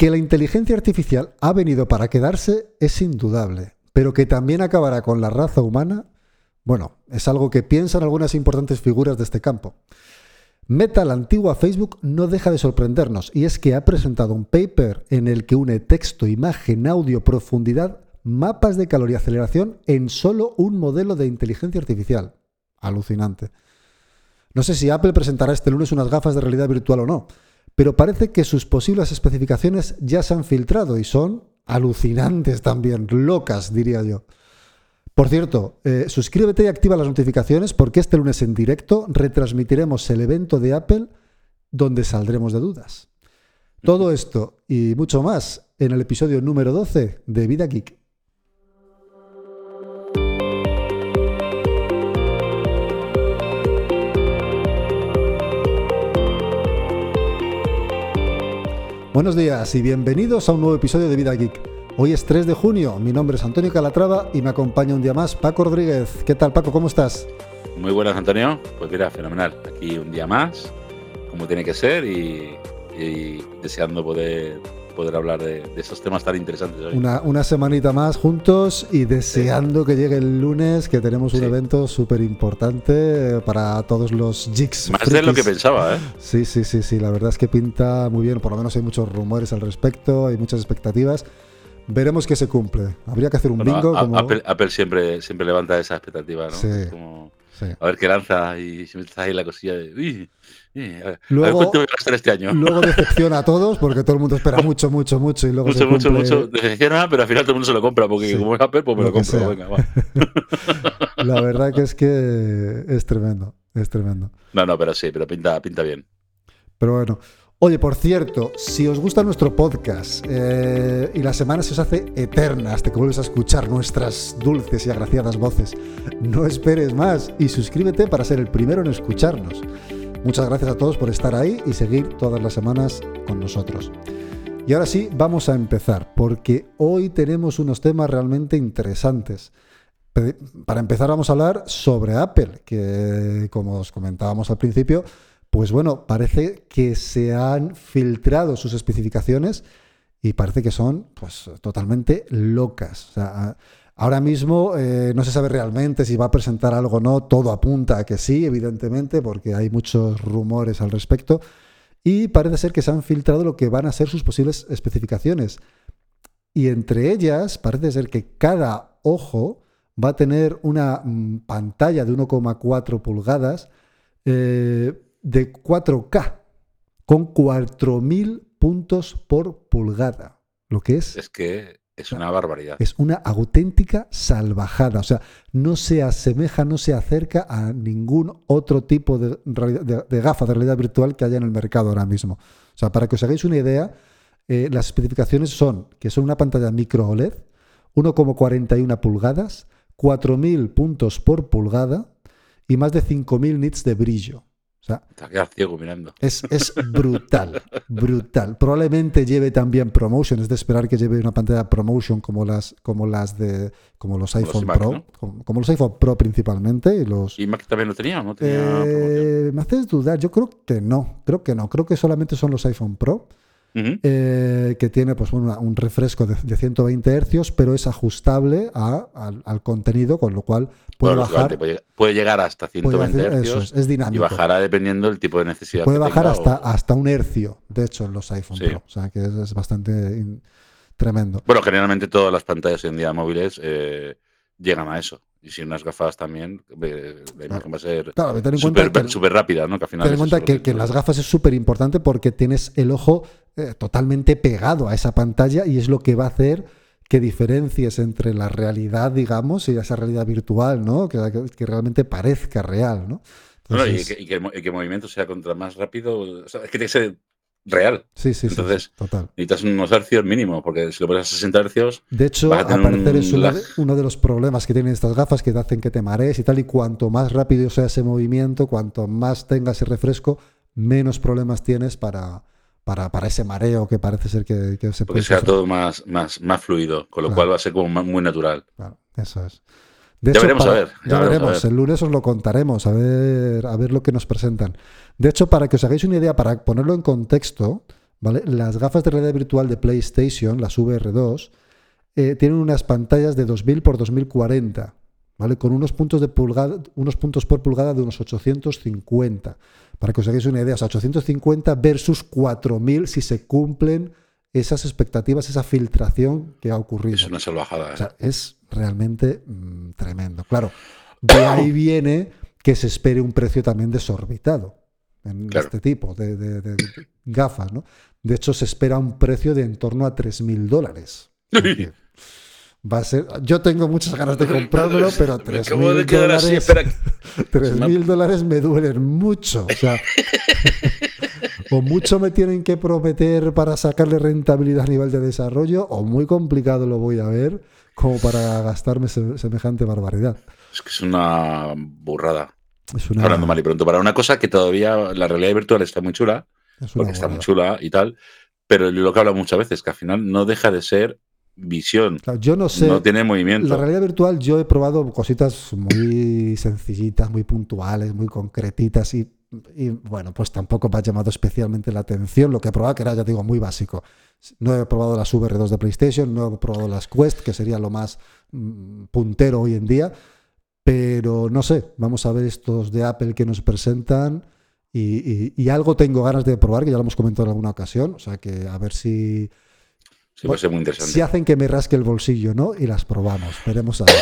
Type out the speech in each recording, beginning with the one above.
Que la inteligencia artificial ha venido para quedarse es indudable, pero que también acabará con la raza humana, bueno, es algo que piensan algunas importantes figuras de este campo. Meta, la antigua Facebook, no deja de sorprendernos y es que ha presentado un paper en el que une texto, imagen, audio, profundidad, mapas de calor y aceleración en solo un modelo de inteligencia artificial. Alucinante. No sé si Apple presentará este lunes unas gafas de realidad virtual o no, pero parece que sus posibles especificaciones ya se han filtrado y son alucinantes también, locas, diría yo. Por cierto, eh, suscríbete y activa las notificaciones porque este lunes en directo retransmitiremos el evento de Apple donde saldremos de dudas. Todo esto y mucho más en el episodio número 12 de Vida Geek. Buenos días y bienvenidos a un nuevo episodio de Vida Geek. Hoy es 3 de junio, mi nombre es Antonio Calatrava y me acompaña un día más Paco Rodríguez. ¿Qué tal Paco? ¿Cómo estás? Muy buenas Antonio, pues mira, fenomenal. Aquí un día más, como tiene que ser y, deseando poder poder hablar de, esos temas tan interesantes hoy. Una, una semanita más juntos y deseando que llegue el lunes, que tenemos un evento súper importante para todos los jigs. Más de lo que pensaba, ¿eh? Sí, sí, sí, sí, la verdad es que pinta muy bien, por lo menos hay muchos rumores al respecto, hay muchas expectativas. Veremos que se cumple. Habría que hacer un bingo. Apple, siempre, siempre levanta esa expectativa, ¿no? Sí, A ver qué lanza y si metes ahí la cosilla de. luego, a ver este año. Luego decepciona a todos porque todo el mundo espera mucho, mucho, mucho y luego mucho, se mucho, mucho. Decepciona, pero al final todo el mundo se lo compra porque como es Apple, pues me lo, compro. Venga, va. la verdad que es que es tremendo, es tremendo. No, no, pero sí, pero pinta, pinta bien. Pero bueno, Oye, por cierto, si os gusta nuestro podcast eh, y la semana se os hace eterna hasta que vuelves a escuchar nuestras dulces y agraciadas voces, no esperes más y suscríbete para ser el primero en escucharnos. Muchas gracias a todos por estar ahí y seguir todas las semanas con nosotros. Y ahora sí, vamos a empezar, porque hoy tenemos unos temas realmente interesantes. Para empezar vamos a hablar sobre Apple, que como os comentábamos al principio, pues bueno, parece que se han filtrado sus especificaciones y parece que son pues totalmente locas. ahora mismo eh, no se sabe realmente si va a presentar algo o no, todo apunta a que sí, evidentemente, porque hay muchos rumores al respecto. Y parece ser que se han filtrado lo que van a ser sus posibles especificaciones. Y entre ellas parece ser que cada ojo va a tener una mm, pantalla de 1,4 pulgadas. Eh, de 4K con 4.000 puntos por pulgada. Lo que es... Es que es una barbaridad. Es una auténtica salvajada. O sea, no se asemeja, no se acerca a ningún otro tipo de, de, gafa de realidad virtual que haya en el mercado ahora mismo. O sea, para que os hagáis una idea, eh, las especificaciones son que son una pantalla micro OLED, 1,41 pulgadas, 4.000 puntos por pulgada y más de 5.000 nits de brillo. O sea, ciego mirando. Es, brutal, brutal. Probablemente lleve también promotion, es de esperar que lleve una pantalla promotion como las, como las de como los iPhone Pro, como, los iPhone Pro principalmente. Y, los, ¿Y Mac también lo tenía? ¿no tenía eh, me haces dudar, yo creo que no, creo que no, creo que solamente son los iPhone Pro. Eh, que tiene pues, un refresco de, 120 Hz, pero es ajustable al, contenido, con lo cual puede bajar. Puede, llegar hasta 120 Hz es, dinámico. y bajará dependiendo del tipo de necesidad. Puede bajar hasta, hasta un hercio, de hecho, en los iPhone Pro. O sea, que es, bastante tremendo. Bueno, generalmente todas las pantallas en día móviles eh, llegan a eso y si unas gafas también, la imagen va a ser súper rápida, ¿no? Que al final ten en cuenta que, que, las gafas es súper importante porque tienes el ojo eh, totalmente pegado a esa pantalla y es lo que va a hacer que diferencies entre la realidad, digamos, y esa realidad virtual, ¿no? Que, que realmente parezca real, ¿no? y, que, el, movimiento sea contra más rápido, es que tiene que ser real. Sí, sí, Entonces, total. necesitas unos hercios mínimos, porque si lo pones a 60 hercios. De hecho, a parecer es uno de, los problemas que tienen estas gafas que te hacen que te marees y tal. Y cuanto más rápido sea ese movimiento, cuanto más tengas ese refresco, menos problemas tienes para, para, para ese mareo que parece ser que, se puede. Que sea todo más, más, más fluido, con lo cual va a ser como muy natural. Claro, eso es. ya veremos a ver. Ya, veremos, el lunes os lo contaremos, a ver, a ver lo que nos presentan. De hecho, para que os hagáis una idea, para ponerlo en contexto, ¿vale? Las gafas de realidad virtual de PlayStation, las VR2, eh, tienen unas pantallas de 2000 por 2040, ¿vale? Con unos puntos, de pulgada, unos puntos por pulgada de unos 850. Para que os hagáis una idea, o sea, 850 versus 4000 si se cumplen esas expectativas, esa filtración que ha ocurrido. Es una salvajada. O sea, es realmente mm, tremendo. Claro, de ahí viene que se espere un precio también desorbitado en Claro. este tipo de, de- de gafas, ¿no? De hecho, se espera un precio de en torno a 3.000 dólares. Va a ser. Yo tengo muchas ganas de comprármelo, pero Me acabo de 3.000 quedar así, dólares. 3.000 dólares me duelen mucho. O sea, o mucho me tienen que prometer para sacarle rentabilidad a nivel de desarrollo, o muy complicado lo voy a ver como para gastarme se- semejante barbaridad. Es que es una burrada. Es una, Hablando mal y pronto. Para una cosa que todavía la realidad virtual está muy chula, porque está muy chula y tal, pero lo que habla muchas veces, que al final no deja de ser visión, Claro, yo no sé. no tiene movimiento. La realidad virtual yo he probado cositas muy sencillitas, muy puntuales, muy concretitas y, y, bueno, pues tampoco me ha llamado especialmente la atención. Lo que he probado que era, ya digo, muy básico. No he probado las VR2 de PlayStation, no he probado las Quest, que sería lo más mm, puntero hoy en día, pero no sé, vamos a ver estos de Apple que nos presentan y, y- y algo tengo ganas de probar, que ya lo hemos comentado en alguna ocasión, o sea que a ver si, Sí, puede ser muy interesante. si hacen que me rasque el bolsillo, ¿no? Y las probamos, veremos a ver.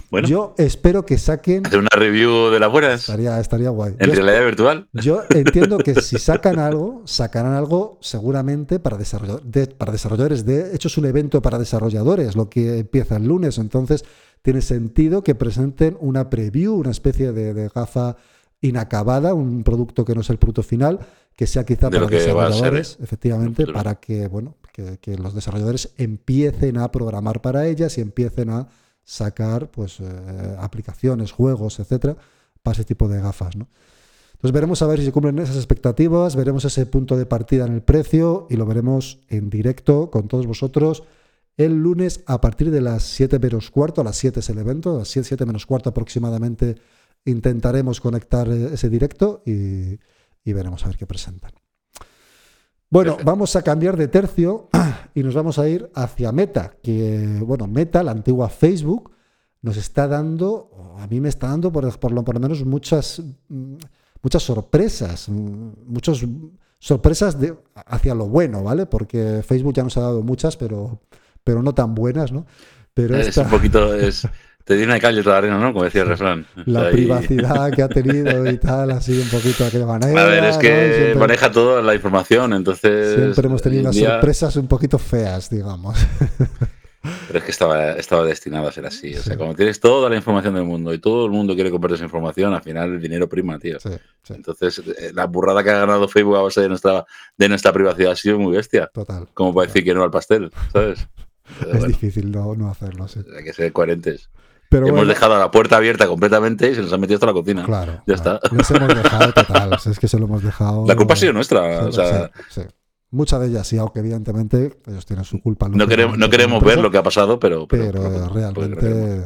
bueno, Yo espero que saquen. hacer una review de las buenas Estaría, estaría guay. en Yo, realidad virtual. yo entiendo que si sacan algo, sacarán algo seguramente para, de- para desarrolladores. De hecho, es un evento para desarrolladores, lo que empieza el lunes. Entonces, tiene sentido que presenten una preview, una especie de, de gafa inacabada, un producto que no es el producto final, que sea quizá De para lo que va a ser, desarrolladores, ¿eh? efectivamente, para que, bueno, que, los desarrolladores empiecen a programar para ellas y empiecen a sacar pues eh, aplicaciones, juegos, etcétera, para ese tipo de gafas, ¿no? Entonces veremos a ver si se cumplen esas expectativas, veremos ese punto de partida en el precio y lo veremos en directo con todos vosotros el lunes a partir de las 7 menos cuarto, a las 7 es el evento, a las 7, 7 menos cuarto aproximadamente intentaremos conectar eh, ese directo y, y veremos a ver qué presentan. Bueno, vamos a cambiar de tercio y nos vamos a ir hacia Meta, que, bueno, Meta, la antigua Facebook, nos está dando, a mí me está dando por, por lo, por lo menos muchas, mm, muchas sorpresas, mm, muchas sorpresas de, hacia lo bueno, ¿vale? Porque Facebook ya nos ha dado muchas, pero, pero no tan buenas, ¿no? Pero Es esta, un poquito, es, te di una calle toda la arena, ¿no? Como decía el refrán. la Ahí- privacidad que ha tenido y tal, así un poquito aquella manera. A ver, es ¿no? que Siempre- maneja toda la información, entonces. Siempre hemos tenido unas día- sorpresas un poquito feas, digamos. Pero es que estaba, estaba destinado a ser así. O sea, como tienes toda la información del mundo y todo el mundo quiere comprar esa información, al final el dinero prima, tío. Sí, sí, Entonces, eh, la burrada que ha ganado Facebook a base de nuestra, de nuestra privacidad ha sido muy bestia. total. Como para decir que no al pastel, ¿sabes? Pero Es bueno, difícil no, no hacerlo, sí. hay que ser coherentes. Pero Hemos bueno, dejado la puerta abierta completamente y se nos ha metido hasta la cocina. claro. Ya claro. está. Nos hemos dejado total. o sea, es que se lo hemos dejado. La culpa ha sido nuestra. Sí, o sea, sí, sí. Muchas de ellas sí, aunque evidentemente ellos tienen su culpa. no queremos, no queremos ver lo que ha pasado, pero. Pero, pero- pero- realmente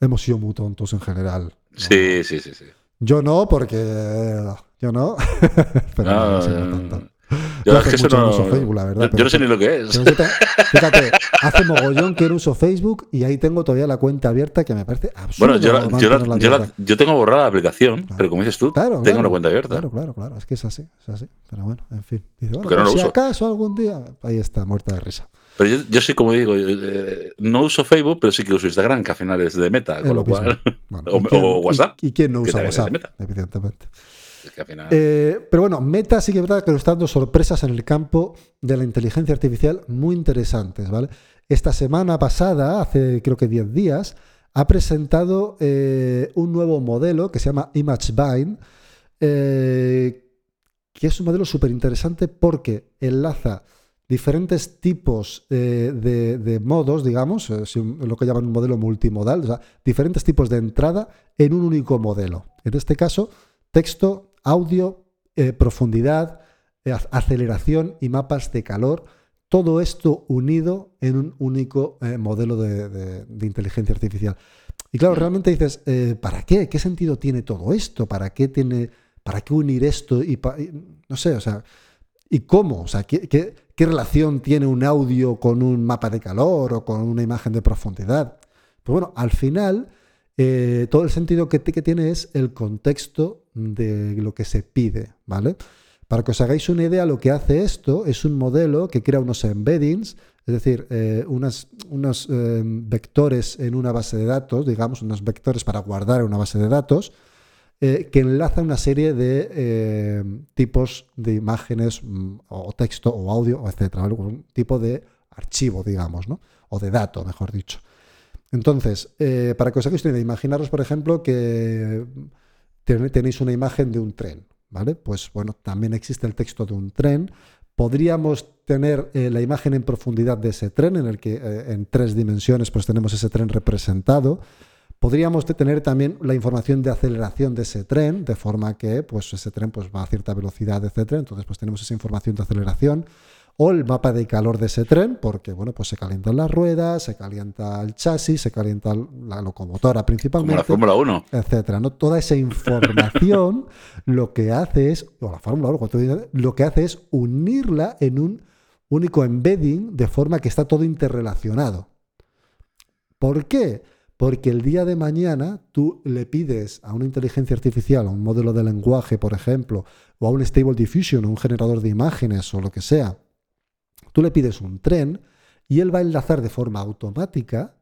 hemos sido muy tontos en general. ¿no? Sí, sí, sí. sí. Yo no, porque yo no. pero no, No, tonto. Yo es que eso no- no uso Facebook, la verdad. yo- yo pero no sé ni lo que es. Fíjate, hace mogollón que no uso Facebook y ahí tengo todavía la cuenta abierta que me parece absurdo. Bueno, yo, la- yo, la- mantenerla yo, la- abierta. yo tengo borrada la aplicación, Claro. pero como dices tú, Claro, tengo claro, una cuenta abierta. Claro, claro, claro. Es que es así, es así. Pero bueno, en fin. Dice, bueno, Porque no por lo si uso. acaso algún día. Ahí está, muerta de risa. Pero yo, yo sí, como digo, eh, no uso Facebook, pero sí que uso Instagram, que al final es de meta, con lo lo cual, Bueno, O- ¿y quién- o WhatsApp, ¿Y, y quién no usa WhatsApp? Evidentemente. Eh, pero bueno, Meta sí que es verdad que nos está dando sorpresas en el campo de la inteligencia artificial muy interesantes, ¿vale? Esta semana pasada, hace creo que 10 días, ha presentado eh, un nuevo modelo que se llama ImageBind, eh, que es un modelo súper interesante porque enlaza diferentes tipos de, modos, digamos, lo que llaman un modelo multimodal, diferentes tipos de entrada en un único modelo. En este caso, texto, audio, eh, profundidad, eh, ac- aceleración y mapas de calor. Todo esto unido en un único eh, modelo de, inteligencia artificial. Y claro, realmente dices, ¿para qué? ¿Qué sentido tiene todo esto? ¿Para qué tiene, para qué unir esto? Y, no sé, o sea, ¿Y cómo? O sea, ¿qué, qué, relación tiene un audio con un mapa de calor o con una imagen de profundidad? Pues bueno, al final, eh, todo el sentido que, tiene es el contexto de lo que se pide, ¿vale? Para que os hagáis una idea, lo que hace esto es un modelo que crea unos embeddings, es decir, eh, unos eh, vectores en una base de datos, digamos, unos vectores para guardar en una base de datos, eh, que enlaza una serie de tipos de imágenes mm, o texto o audio, etcétera, un tipo de archivo, digamos, ¿no? o de dato, mejor dicho. Entonces, para que os hagáis una idea, imaginaros, por ejemplo, que tenéis una imagen de un tren. ¿vale? Pues bueno, también existe el texto de un tren. Podríamos tener eh, la imagen en profundidad de ese tren, en el que eh, en tres dimensiones pues tenemos ese tren representado. Podríamos tener también la información de aceleración de ese tren, de forma que pues, ese tren pues, va a cierta velocidad, etc. Entonces pues tenemos esa información de aceleración o el mapa de calor de ese tren, porque bueno, pues se calientan las ruedas, se calienta el chasis, se calienta la locomotora principalmente. la Fórmula 1. Etcétera. ¿no? Toda esa información lo que hace es, o la Fórmula 1, lo que hace es unirla en un único embedding de forma que está todo interrelacionado. ¿Por qué? Porque el día de mañana tú le pides a una inteligencia artificial, a un modelo de lenguaje, por ejemplo, o a un Stable Diffusion, un generador de imágenes o lo que sea, Tú le pides un tren y él va a enlazar de forma automática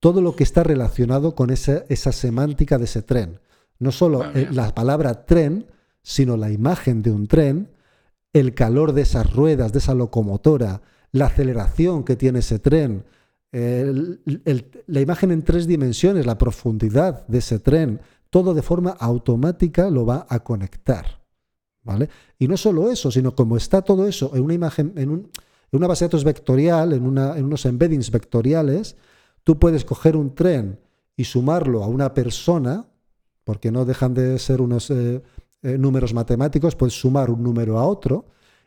todo lo que está relacionado con esa, semántica de ese tren. No solo eh, la palabra tren, sino la imagen de un tren, el calor de esas ruedas, de esa locomotora, la aceleración que tiene ese tren, la imagen en tres dimensiones, la profundidad de ese tren, todo de forma automática lo va a conectar. ¿Vale? Y no solo eso, sino como está todo eso en una imagen, en, una base de datos vectorial, en, unos embeddings vectoriales, tú puedes coger un tren y sumarlo a una persona, porque no dejan de ser unos eh, eh, números matemáticos, puedes sumar un número a otro,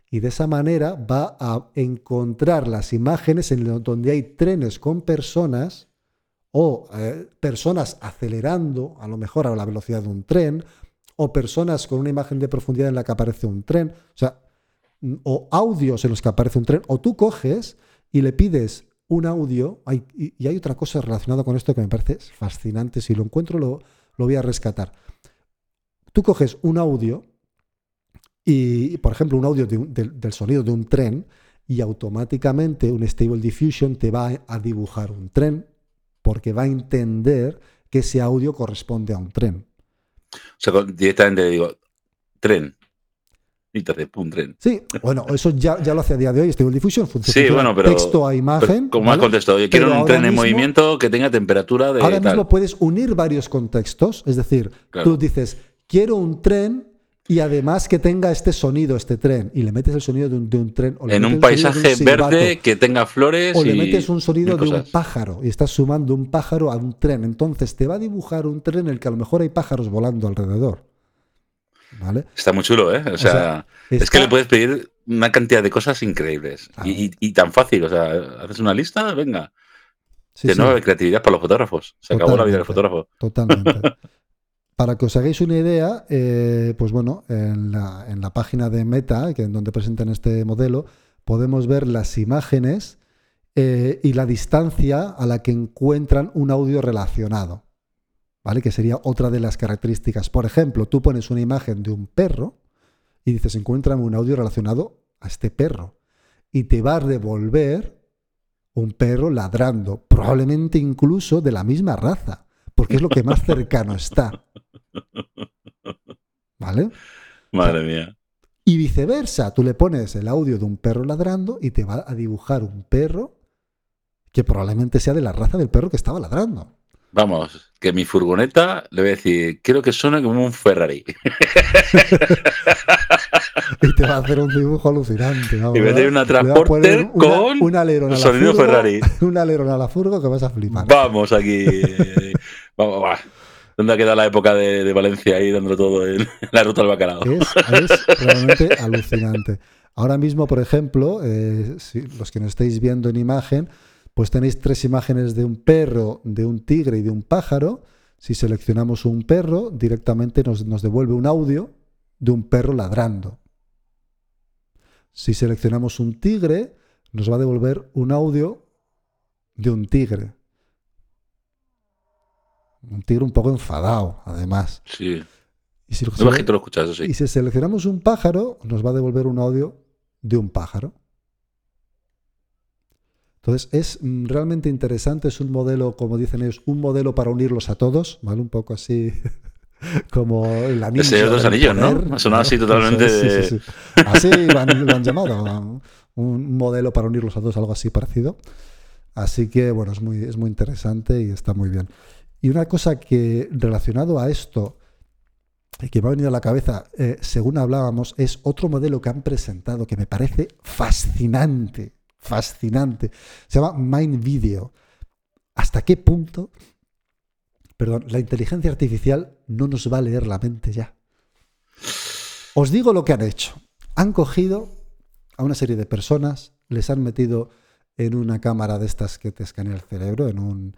y de esa manera va a encontrar las imágenes en donde hay trenes con personas o eh, personas acelerando a lo mejor a la velocidad de un tren o personas con una imagen de profundidad en la que aparece un tren, o sea, o audios en los que aparece un tren, o tú coges y le pides un audio, y, hay otra cosa relacionada con esto que me parece fascinante, si lo encuentro lo, voy a rescatar. Tú coges un audio y, por ejemplo, un audio del sonido de un tren y automáticamente un Stable Diffusion te va a dibujar un tren porque va a entender que ese audio corresponde a un tren. O sea, directamente le digo, tren. Y te pum, tren. Sí, bueno, eso ya, ya lo hace a día de hoy, Stable Diffusion. Funciona sí, bueno, pero. Texto a imagen. como más contexto, yo quiero un tren en movimiento que tenga temperatura de. Ahora mismo puedes unir varios contextos, es decir, tú dices, quiero un tren y además que tenga este sonido, este tren, y le metes el sonido de un, tren. en un paisaje verde que tenga flores. O le metes un sonido de un pájaro y estás sumando un pájaro a un tren. Entonces te va a dibujar un tren en el que a lo mejor hay pájaros volando alrededor. ¿Vale? Está muy chulo, ¿eh? O sea, es que le puedes pedir una cantidad de cosas increíbles y, tan fácil. O sea, haces una lista, venga. de nueva creatividad para los fotógrafos. Se acabó la vida del fotógrafo. Totalmente. Para que os hagáis una idea, eh, pues bueno, en la, página de Meta, que en donde presentan este modelo, podemos ver las imágenes eh, y la distancia a la que encuentran un audio relacionado. ¿Vale? Que sería otra de las características. Por ejemplo, tú pones una imagen de un perro y dices, encuéntrame un audio relacionado a este perro. Y te va a devolver un perro ladrando, probablemente incluso de la misma raza, porque es lo que más cercano está. ¿Vale? Madre mía. Y viceversa, tú le pones el audio de un perro ladrando y te va a dibujar un perro que probablemente sea de la raza del perro que estaba ladrando. Vamos, que mi furgoneta le voy a decir, quiero que suene como un Ferrari. y te va a hacer un dibujo alucinante. y va a una transporter con un alerón a la sonido Ferrari. Un alerón a la furgo que vas a flipar. Vamos aquí. vamos, va. ¿Dónde ha quedado la época de, Valencia ahí dando todo en la ruta al bacalao? Es, realmente alucinante. Ahora mismo, por ejemplo, eh, los que nos estáis viendo en imagen, pues tenéis tres imágenes de un perro, de un tigre y de un pájaro. Si seleccionamos un perro, directamente nos, nos devuelve un audio de un perro ladrando. Si seleccionamos un tigre, nos va a devolver un audio de un tigre. Un tigre un poco enfadado, además. Sí. Y si, lo escuchas, sí. y si seleccionamos un pájaro, nos va a devolver un audio de un pájaro. Entonces es mm, realmente interesante, es un modelo, como dicen ellos, un modelo para unirlos a todos, ¿vale? Un poco así como el anillo. Ese dos anillos, ¿no? Sonaba así totalmente. Sí, sí, Así lo han, llamado, un modelo para unirlos a todos, algo así parecido. Así que, bueno, es muy, es muy interesante y está muy bien. Y una cosa que relacionado a esto, que me ha venido a la cabeza, eh, según hablábamos, es otro modelo que han presentado que me parece fascinante fascinante. Se llama Mind Video. ¿Hasta qué punto, perdón, la inteligencia artificial no nos va a leer la mente ya? Os digo lo que han hecho. Han cogido a una serie de personas, les han metido en una cámara de estas que te escanea el cerebro, en un,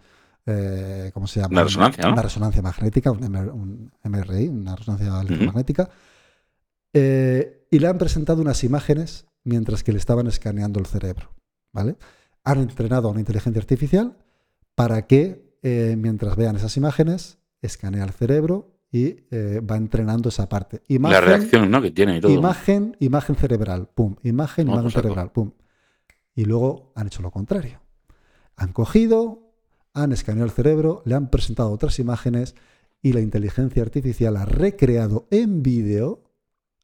eh, ¿cómo se llama? Una resonancia, Una resonancia magnética, un, MRI, una resonancia electromagnética. Eh, y le han presentado unas imágenes mientras que le estaban escaneando el cerebro. ¿vale? Han entrenado a una inteligencia artificial para que eh, mientras vean esas imágenes, escanea el cerebro y eh, va entrenando esa parte. la reacción ¿no? que tiene y todo. Imagen, imagen cerebral, pum. Imagen, imagen cerebral, pum. Y luego han hecho lo contrario. Han cogido, han escaneado el cerebro, le han presentado otras imágenes y la inteligencia artificial ha recreado en vídeo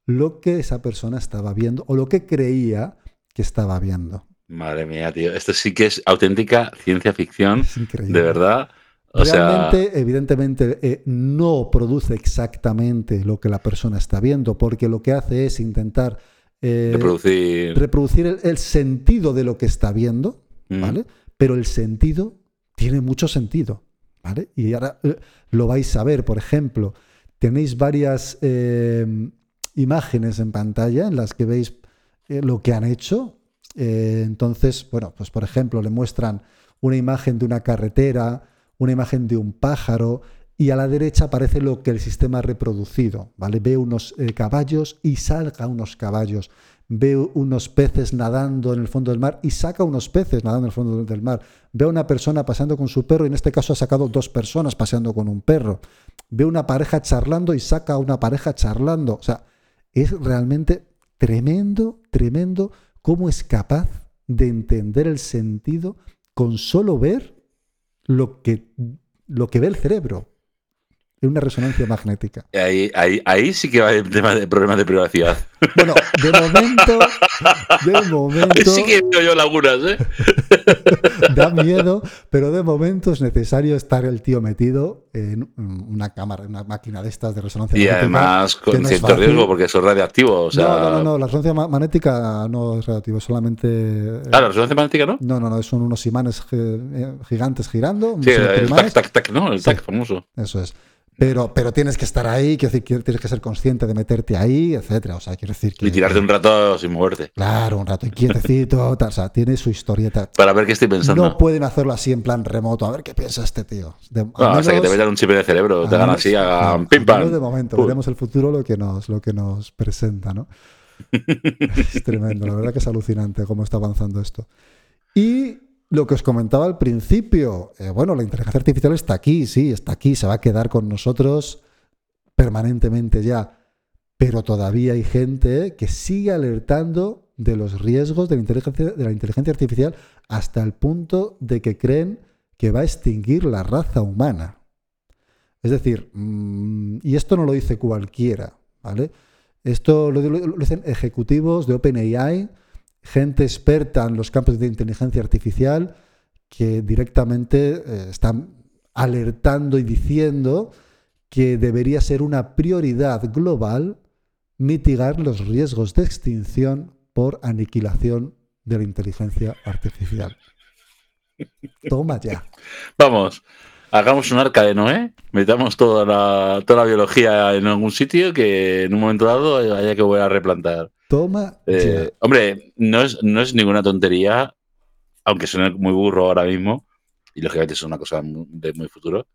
lo que esa persona estaba viendo o lo que creía que estaba viendo. Madre mía, tío. Esto sí que es auténtica ciencia ficción. De verdad. Realmente, evidentemente, eh, no produce exactamente lo que la persona está viendo, porque lo que hace es intentar eh, reproducir, reproducir el, sentido de lo que está viendo, mm. ¿vale? Pero el sentido tiene mucho sentido, ¿vale? Y ahora eh, lo vais a ver, por ejemplo, tenéis varias imágenes en pantalla en las que veis lo que han hecho eh, entonces, bueno, pues por ejemplo, le muestran una imagen de una carretera, una imagen de un pájaro, y a la derecha aparece lo que el sistema ha reproducido, ¿vale? Ve unos eh, caballos y salga unos caballos. Ve unos peces nadando en el fondo del mar y saca unos peces nadando en el fondo del mar. Ve a una persona paseando con su perro y en este caso ha sacado dos personas paseando con un perro. Ve una pareja charlando y saca a una pareja charlando. O sea, es realmente tremendo, tremendo cómo es capaz de entender el sentido con solo ver lo que, lo que ve el cerebro en una resonancia magnética. Ahí, ahí, ahí sí que va el tema de problemas de privacidad. Bueno, de momento, de momento. Ahí sí que veo yo lagunas, ¿eh? Da miedo, pero de momento es necesario estar el tío metido en una cámara, en una máquina de estas de resonancia magnética. Y además con cierto riesgo porque eso es radioactivo. No, no, no, la resonancia magnética no es radioactivo, solamente. Ah, la resonancia magnética no. No, no, no, son unos imanes eh, gigantes girando. Sí, el tac, tac, tac, ¿no? El tac famoso. Eso es. Pero, pero tienes que estar ahí, quiero decir, tienes que ser consciente de meterte ahí, etcétera. O sea, quiero decir que. Y tirarte un rato sin moverte. Claro, un rato quietecito, tal, o sea, tiene su historieta. Para ver qué estoy pensando. No pueden hacerlo así en plan remoto, a ver qué piensa este tío. De, hasta que te metan un chip en el cerebro, te hagan así, a pim pam. De momento, veremos el futuro lo que nos, lo que nos presenta, ¿no? es tremendo, la verdad que es alucinante cómo está avanzando esto. Y lo que os comentaba al principio, eh, bueno, la inteligencia artificial está aquí, sí, está aquí, se va a quedar con nosotros permanentemente ya, pero todavía hay gente que sigue alertando de los riesgos de la inteligencia, artificial hasta el punto de que creen que va a extinguir la raza humana. Es decir, mm, y esto no lo dice cualquiera, ¿vale? Esto lo, lo dicen ejecutivos de OpenAI, gente experta en los campos de inteligencia artificial que directamente eh, están alertando y diciendo que debería ser una prioridad global mitigar los riesgos de extinción por aniquilación de la inteligencia artificial. Toma ya. Vamos, hagamos un arca de Noé, metamos toda la, toda la biología en algún sitio que en un momento dado haya que volver a replantar. Toma. Eh, hombre, no es, no es ninguna tontería, aunque suene muy burro ahora mismo, y lógicamente es una cosa de muy futuro,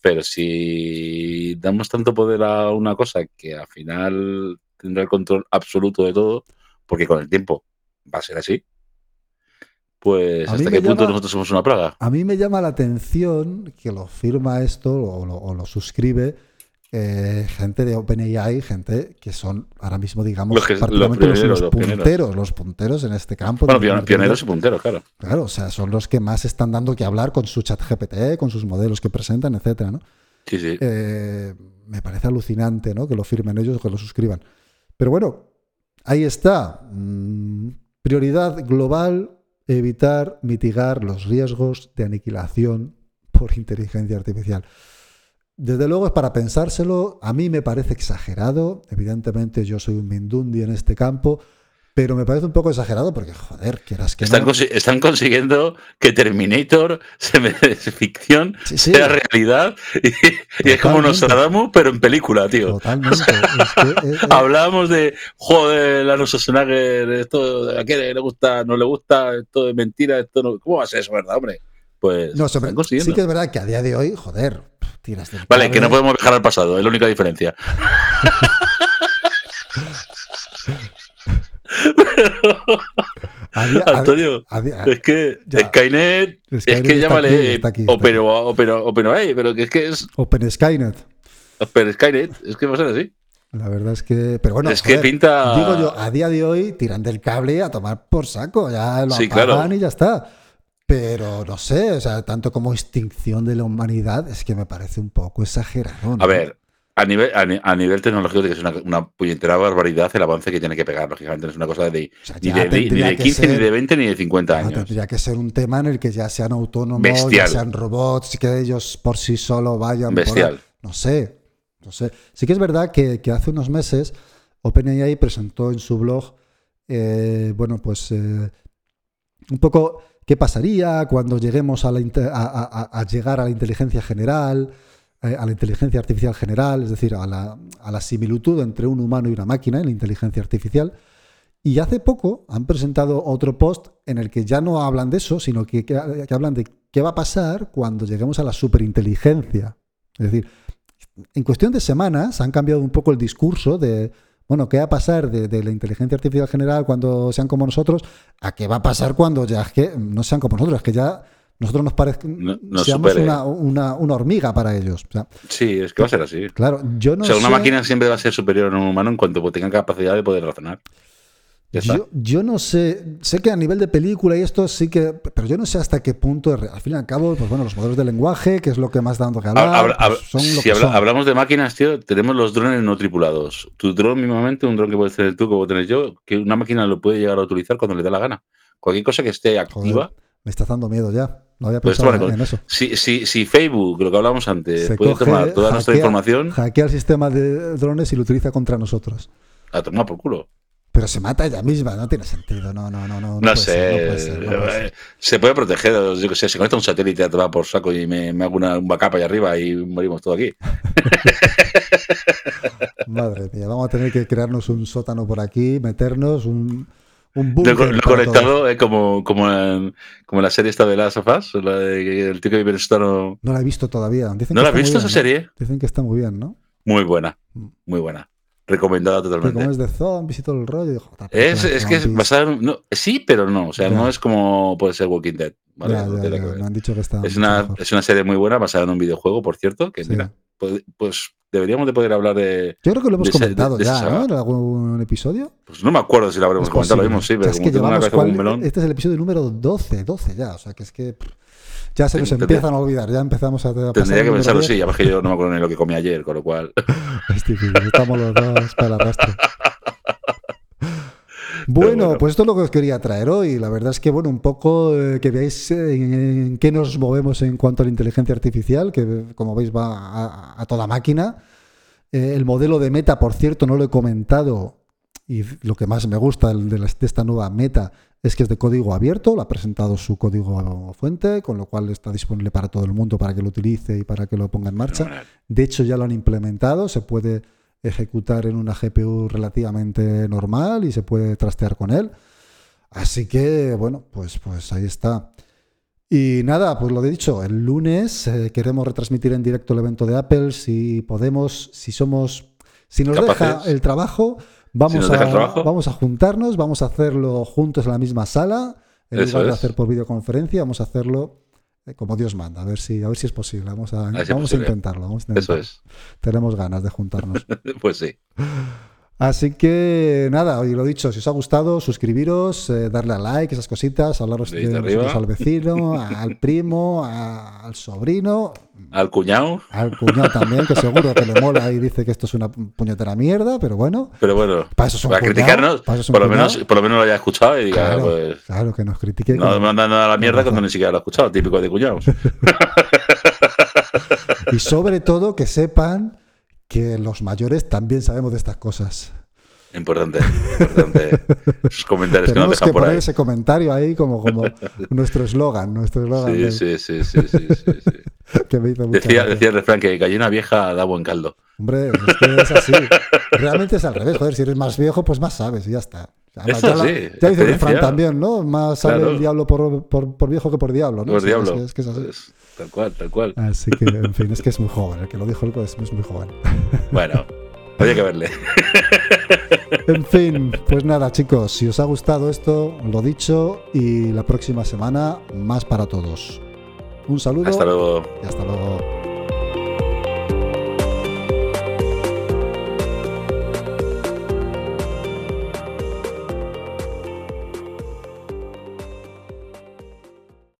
pero si damos tanto poder a una cosa que al final tendrá el control absoluto de todo, porque con el tiempo va a ser así, pues hasta qué punto nosotros somos una plaga. A mí me llama la atención que lo firma esto o lo, suscribe eh, gente de OpenAI, gente que son ahora mismo, digamos, los, punteros, los, punteros en este campo. Bueno, pioneros y punteros, claro. Claro, o sea, son los que más están dando que hablar con su chat GPT, con sus modelos que presentan, etcétera, ¿no? Sí, sí. Eh, me parece alucinante, ¿no? Que lo firmen ellos o que lo suscriban. Pero bueno, ahí está. Mm, prioridad global evitar, mitigar los riesgos de aniquilación por inteligencia artificial. Desde luego es para pensárselo, a mí me parece exagerado, evidentemente yo soy un mindundi en este campo, pero me parece un poco exagerado porque, joder, quieras que están, están consiguiendo que Terminator se me ficción sea realidad y, es como nos Nostradamus, pero en película, tío. Totalmente. Hablábamos de, joder, la Schwarzenegger, esto a qué le gusta, no le gusta, esto de mentira, esto no. ¿Cómo va a ser eso, verdad, hombre? Pues no, consiguiendo. sí que es verdad que a día de hoy, joder, tiras Vale, que no podemos viajar al pasado, es la única diferencia. Antonio, es que Skynet, es que llámale Opero, pero que es que es Open Skynet. Open Skynet, es que va a ser así. La verdad es que, pero bueno, es que pinta. Digo yo, a día de hoy tiran del cable a tomar por saco, ya lo sí, apagan y ya está. Pero no sé, o sea, tanto como extinción de la humanidad, es que me parece un poco exagerado. A ver, a nivel, a, nivel tecnológico, que es una, una, puñetera barbaridad el avance que tiene que pegar, lógicamente. No es una cosa de, ni, de 15, ni de 20, ni de 50 años. Tendría que ser un tema en el que ya sean autónomos, ya sean robots, que ellos por sí solo vayan. Bestial. no sé, no sé. Sí que es verdad que, hace unos meses OpenAI presentó en su blog, eh, bueno, pues eh, un poco qué pasaría cuando lleguemos a, llegar a la inteligencia general eh, a la inteligencia artificial general, es decir, a la, similitud entre un humano y una máquina en la inteligencia artificial. Y hace poco han presentado otro post en el que ya no hablan de eso, sino que, hablan de qué va a pasar cuando lleguemos a la superinteligencia. Es decir, en cuestión de semanas han cambiado un poco el discurso de, bueno, ¿qué va a pasar de, la inteligencia artificial general cuando sean como nosotros? A qué va a pasar cuando ya es que no sean como nosotros, es que ya nosotros nos seamos una, hormiga para ellos. sí, es que va a ser así. Claro, yo no O sea, una máquina siempre va a ser superior a un humano en cuanto tenga capacidad de poder razonar. Yo, no sé, sé que a nivel de película y esto sí que, pero yo no sé hasta qué punto, al fin y al cabo, pues bueno, los modelos de lenguaje, que es lo que más dando que hablar. Pues si hablamos de máquinas, tío, tenemos los drones no tripulados. Tu drone, mínimamente, un drone que puedes tener tú, puedo tener yo, que una máquina lo puede llegar a utilizar cuando le dé la gana. Cualquier cosa que esté activa. me está dando miedo ya. No había pues pensado en eso. Si, si, Facebook, lo que hablábamos antes, puede tomar toda nuestra información. Hackea el sistema de drones y lo utiliza contra nosotros. A tomar por culo. Pero se mata ella misma, no tiene sentido. No, no, no. No, no, sé. se puede proteger. Yo que sé, se conecta un satélite a tomar por saco y me, hago una, un backup ahí arriba y morimos todo aquí. Madre mía, vamos a tener que crearnos un sótano por aquí, meternos un lo, he conectado es como, como, en, como la serie esta de las sofás, la de el tío que vive No la he visto todavía. ¿No la has visto esa serie? Dicen que está muy bien, ¿no? Muy buena, mm. muy buena. Recomendada totalmente. Como es de zombies y todo el rollo. es, es que es basada en, no, Sí, pero no. O sea, no es como puede ser Walking Dead. ¿vale? han dicho que está es, una, es una serie muy buena basada en un videojuego, por cierto, que mira, pues, pues deberíamos de poder hablar de. Yo creo que lo hemos comentado ya, ¿no? ¿En algún episodio? Pues no me acuerdo si lo habremos comentado, lo mismo, sí, pero Este es el episodio número 12, 12 ya, o sea que es que. Ya se nos empiezan a olvidar, ya empezamos a, pasar Tendría que pensarlo, sí, ya que yo no me acuerdo ni lo que comí ayer, con lo cual. es difícil, estamos los dos para el arrastre. Bueno, pues esto es lo que os quería traer hoy. La verdad es que, bueno, un poco eh, que veáis en, qué nos movemos en cuanto a la inteligencia artificial, que como veis va a, toda máquina. Eh, el modelo de meta, por cierto, no lo he comentado, y lo que más me gusta de, esta nueva meta es que es de código abierto, lo ha presentado su código fuente, con lo cual está disponible para todo el mundo para que lo utilice y para que lo ponga en marcha. De hecho, ya lo han implementado, se puede ejecutar en una GPU relativamente normal y se puede trastear con él. Así que, bueno, pues, pues ahí está. Y nada, pues lo he dicho, el lunes eh, queremos retransmitir en directo el evento de Apple, si podemos, si somos, si nos deja el trabajo, Vamos, a, vamos a juntarnos, vamos a hacerlo juntos en la misma sala. En lugar de hacer por videoconferencia, vamos a hacerlo eh, como Dios manda, a ver si, a ver si es posible. Vamos a, vamos a intentarlo. Vamos a Eso es. Tenemos ganas de juntarnos. pues sí. Así que nada, hoy lo dicho, si os ha gustado, suscribiros, eh, darle a like, esas cositas, hablaros de, al vecino, al primo, al sobrino. Al cuñado. Al cuñado también, que seguro que le mola y dice que esto es una puñetera mierda, pero bueno. Pero bueno, para, eso para criticarnos, por, lo menos, por lo menos lo haya escuchado y diga, claro, pues. Claro, que nos critique. No me mandan nada a la mierda cuando ni siquiera lo ha escuchado, típico de cuñados. y sobre todo que sepan que los mayores también sabemos de estas cosas. Importante, importante. Comentarios que, nos que poner ese comentario ahí como, como nuestro eslogan, nuestro eslogan. Sí, sí, sí, sí, sí, sí, que me hizo decía, decía el refrán que gallina vieja da buen caldo. Hombre, es que es así. Realmente es al revés, joder, si eres más viejo, pues más sabes y ya está. Eso ya, sí, ya dice el refrán también, ¿no? Más sabe el diablo por, por, por, viejo que por diablo, ¿no? Por diablo. Es, que es así. Pues, tal cual, tal cual. Así que, en fin, es que es muy joven. El que lo dijo el es, es muy joven. Bueno, había que verle. En fin, pues nada, chicos, si os ha gustado esto, lo dicho, y la próxima semana más para todos. Un saludo. Hasta luego. Y hasta luego.